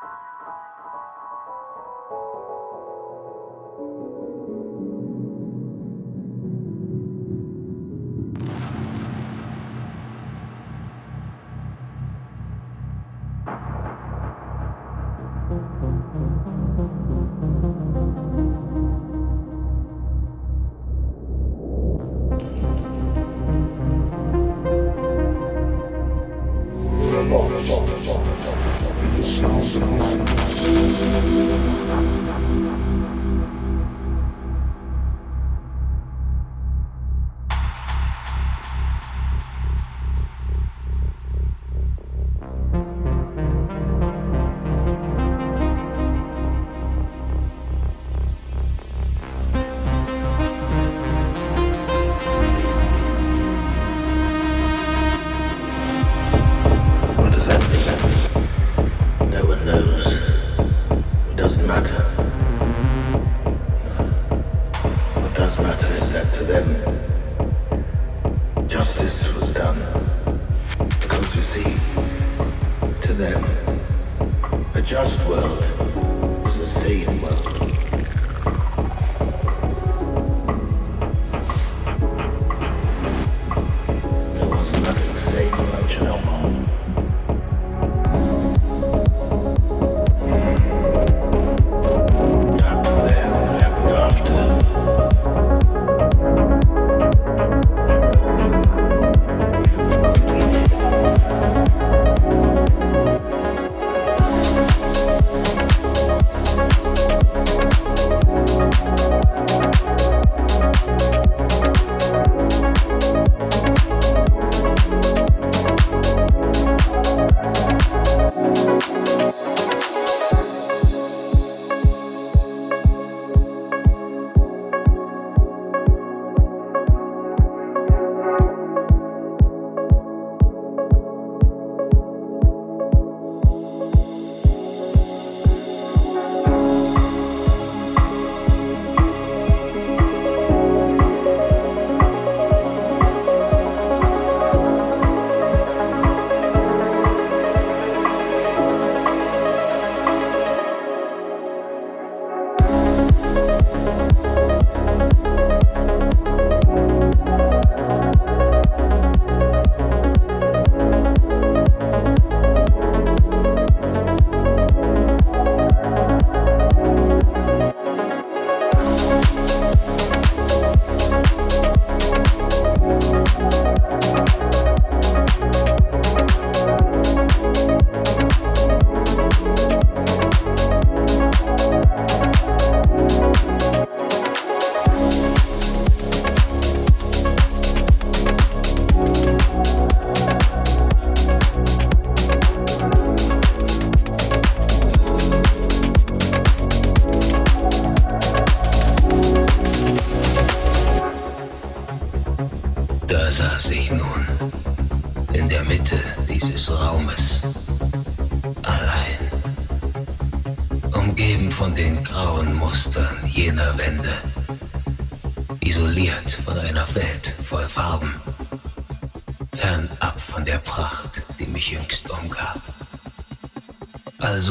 Thank you.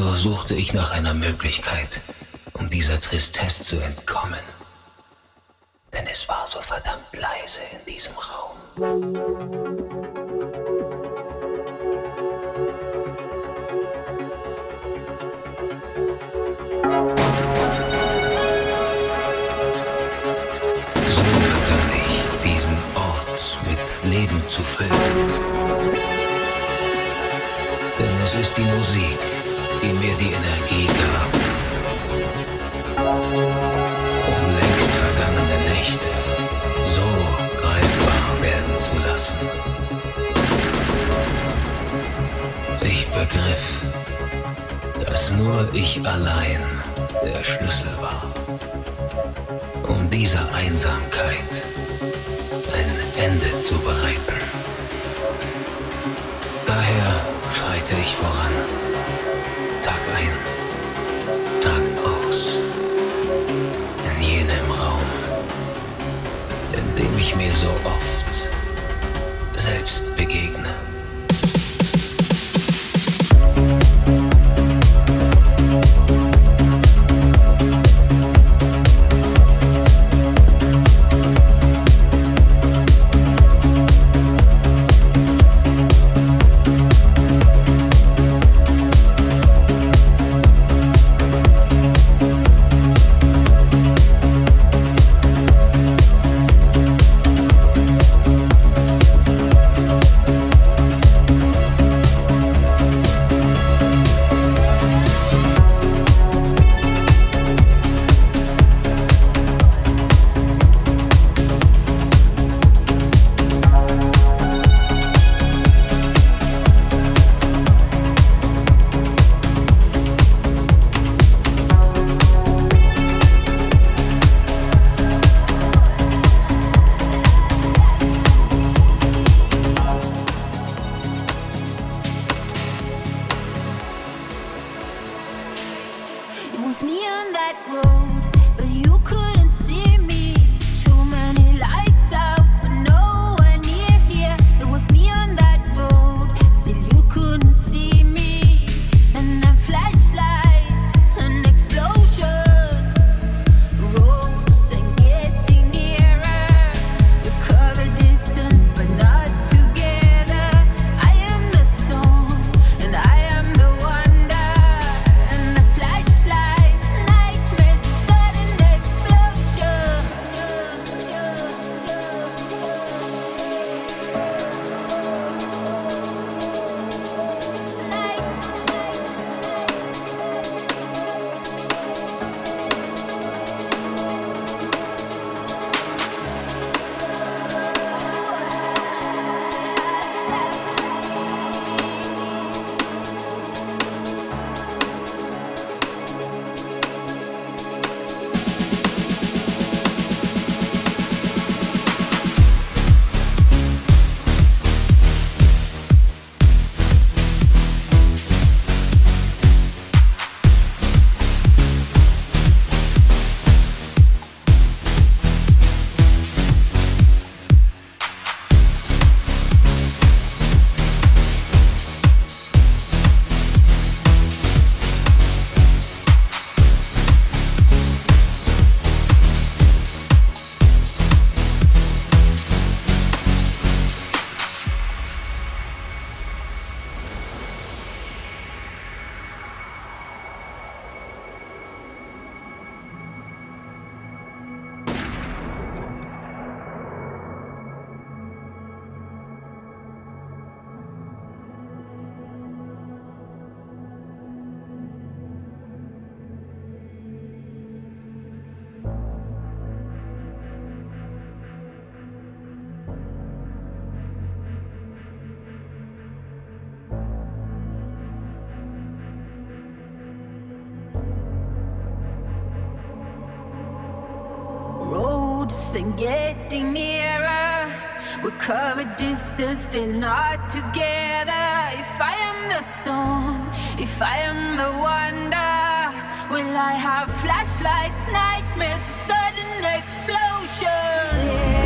Suchte ich nach einer Möglichkeit, um dieser Tristesse zu entkommen. Denn es war so verdammt leise in diesem Raum. So begann ich, diesen Ort mit Leben zu füllen. Denn es ist die Musik, die mir die Energie gab, um längst vergangene Nächte so greifbar werden zu lassen. Ich begriff, dass nur ich allein der Schlüssel war, um dieser Einsamkeit ein Ende zu bereiten. Daher schreite ich voran. Ein, Tag aus, in jenem Raum, in dem ich mir so oft selbst begegne. Cover distance, still not together. If I am the storm, if I am the wonder, will I have flashlights, nightmares, sudden explosion? saw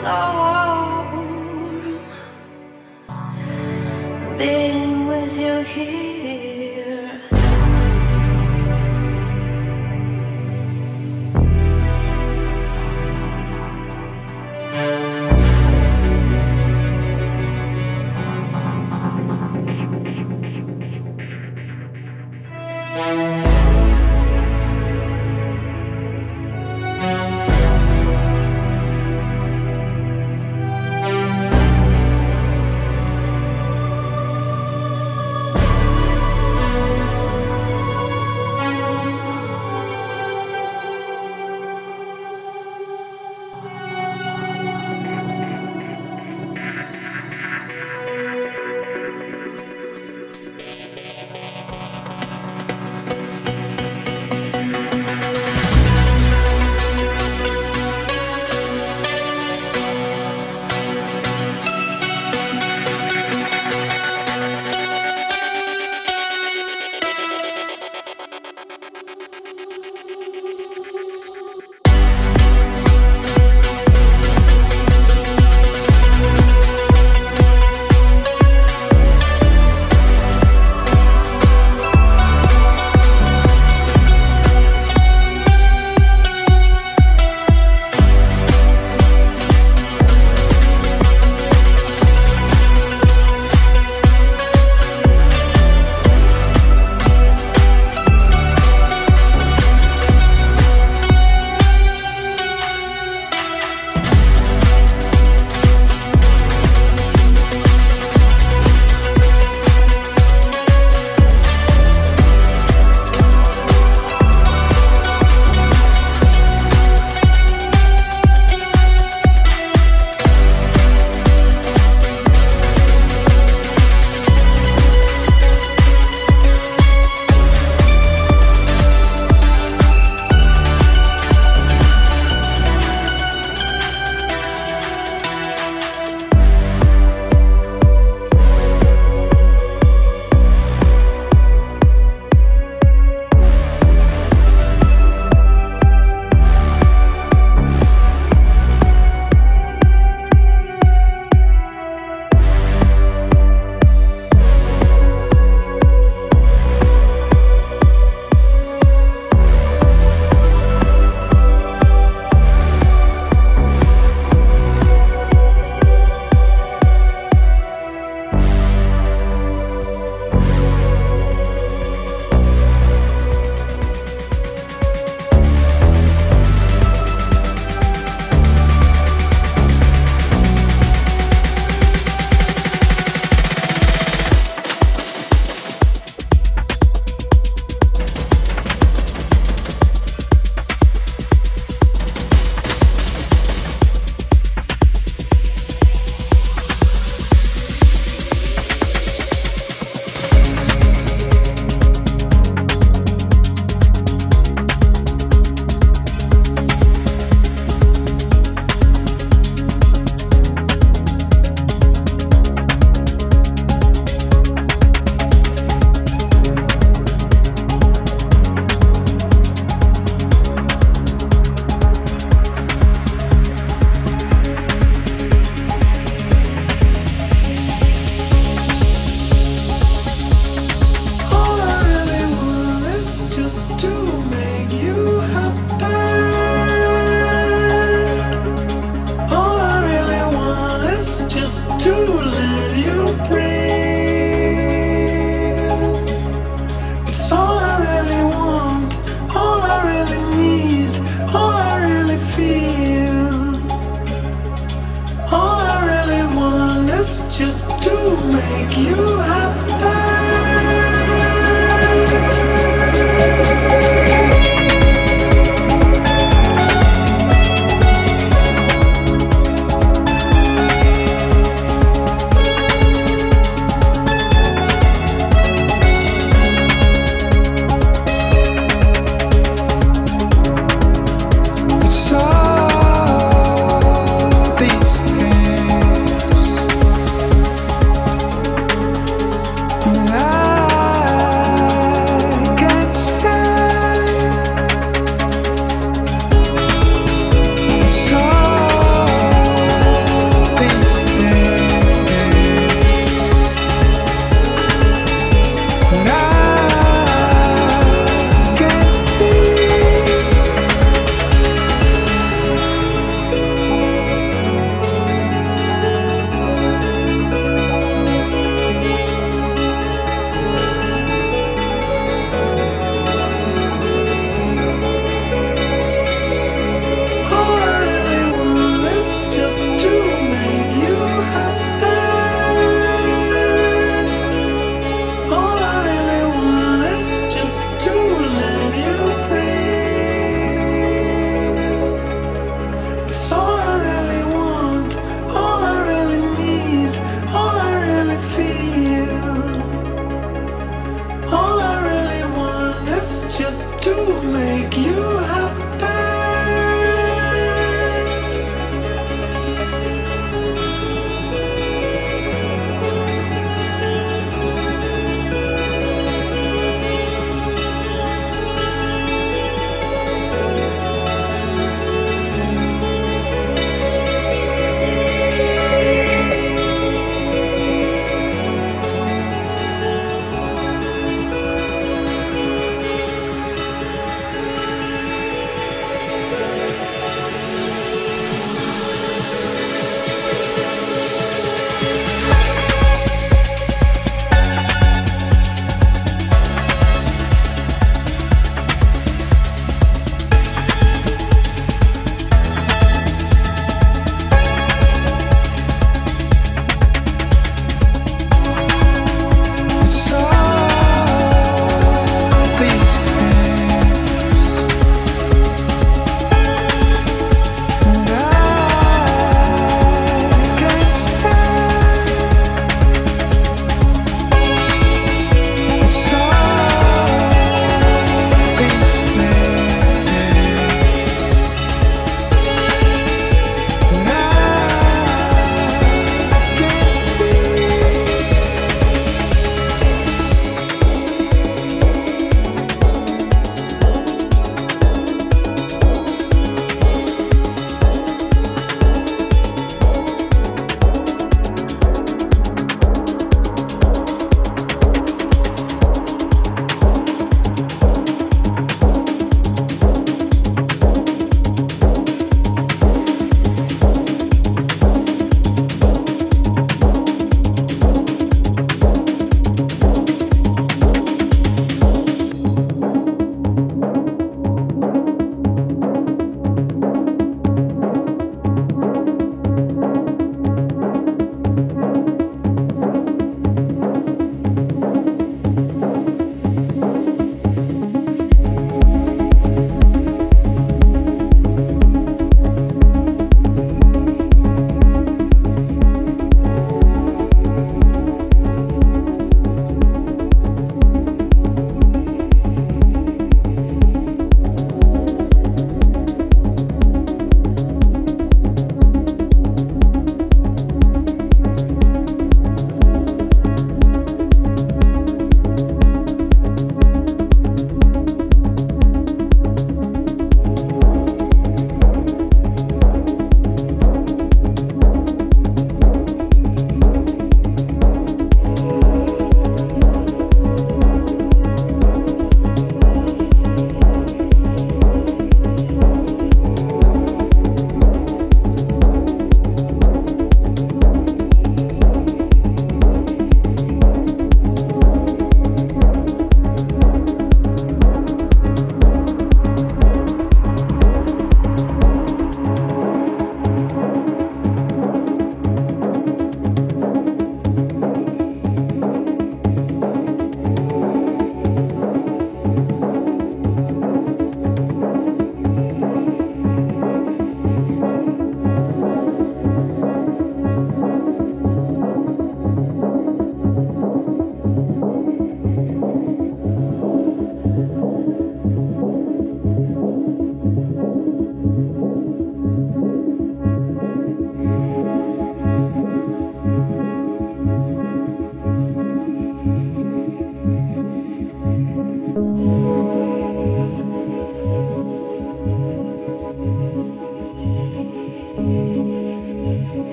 so warm being with you here.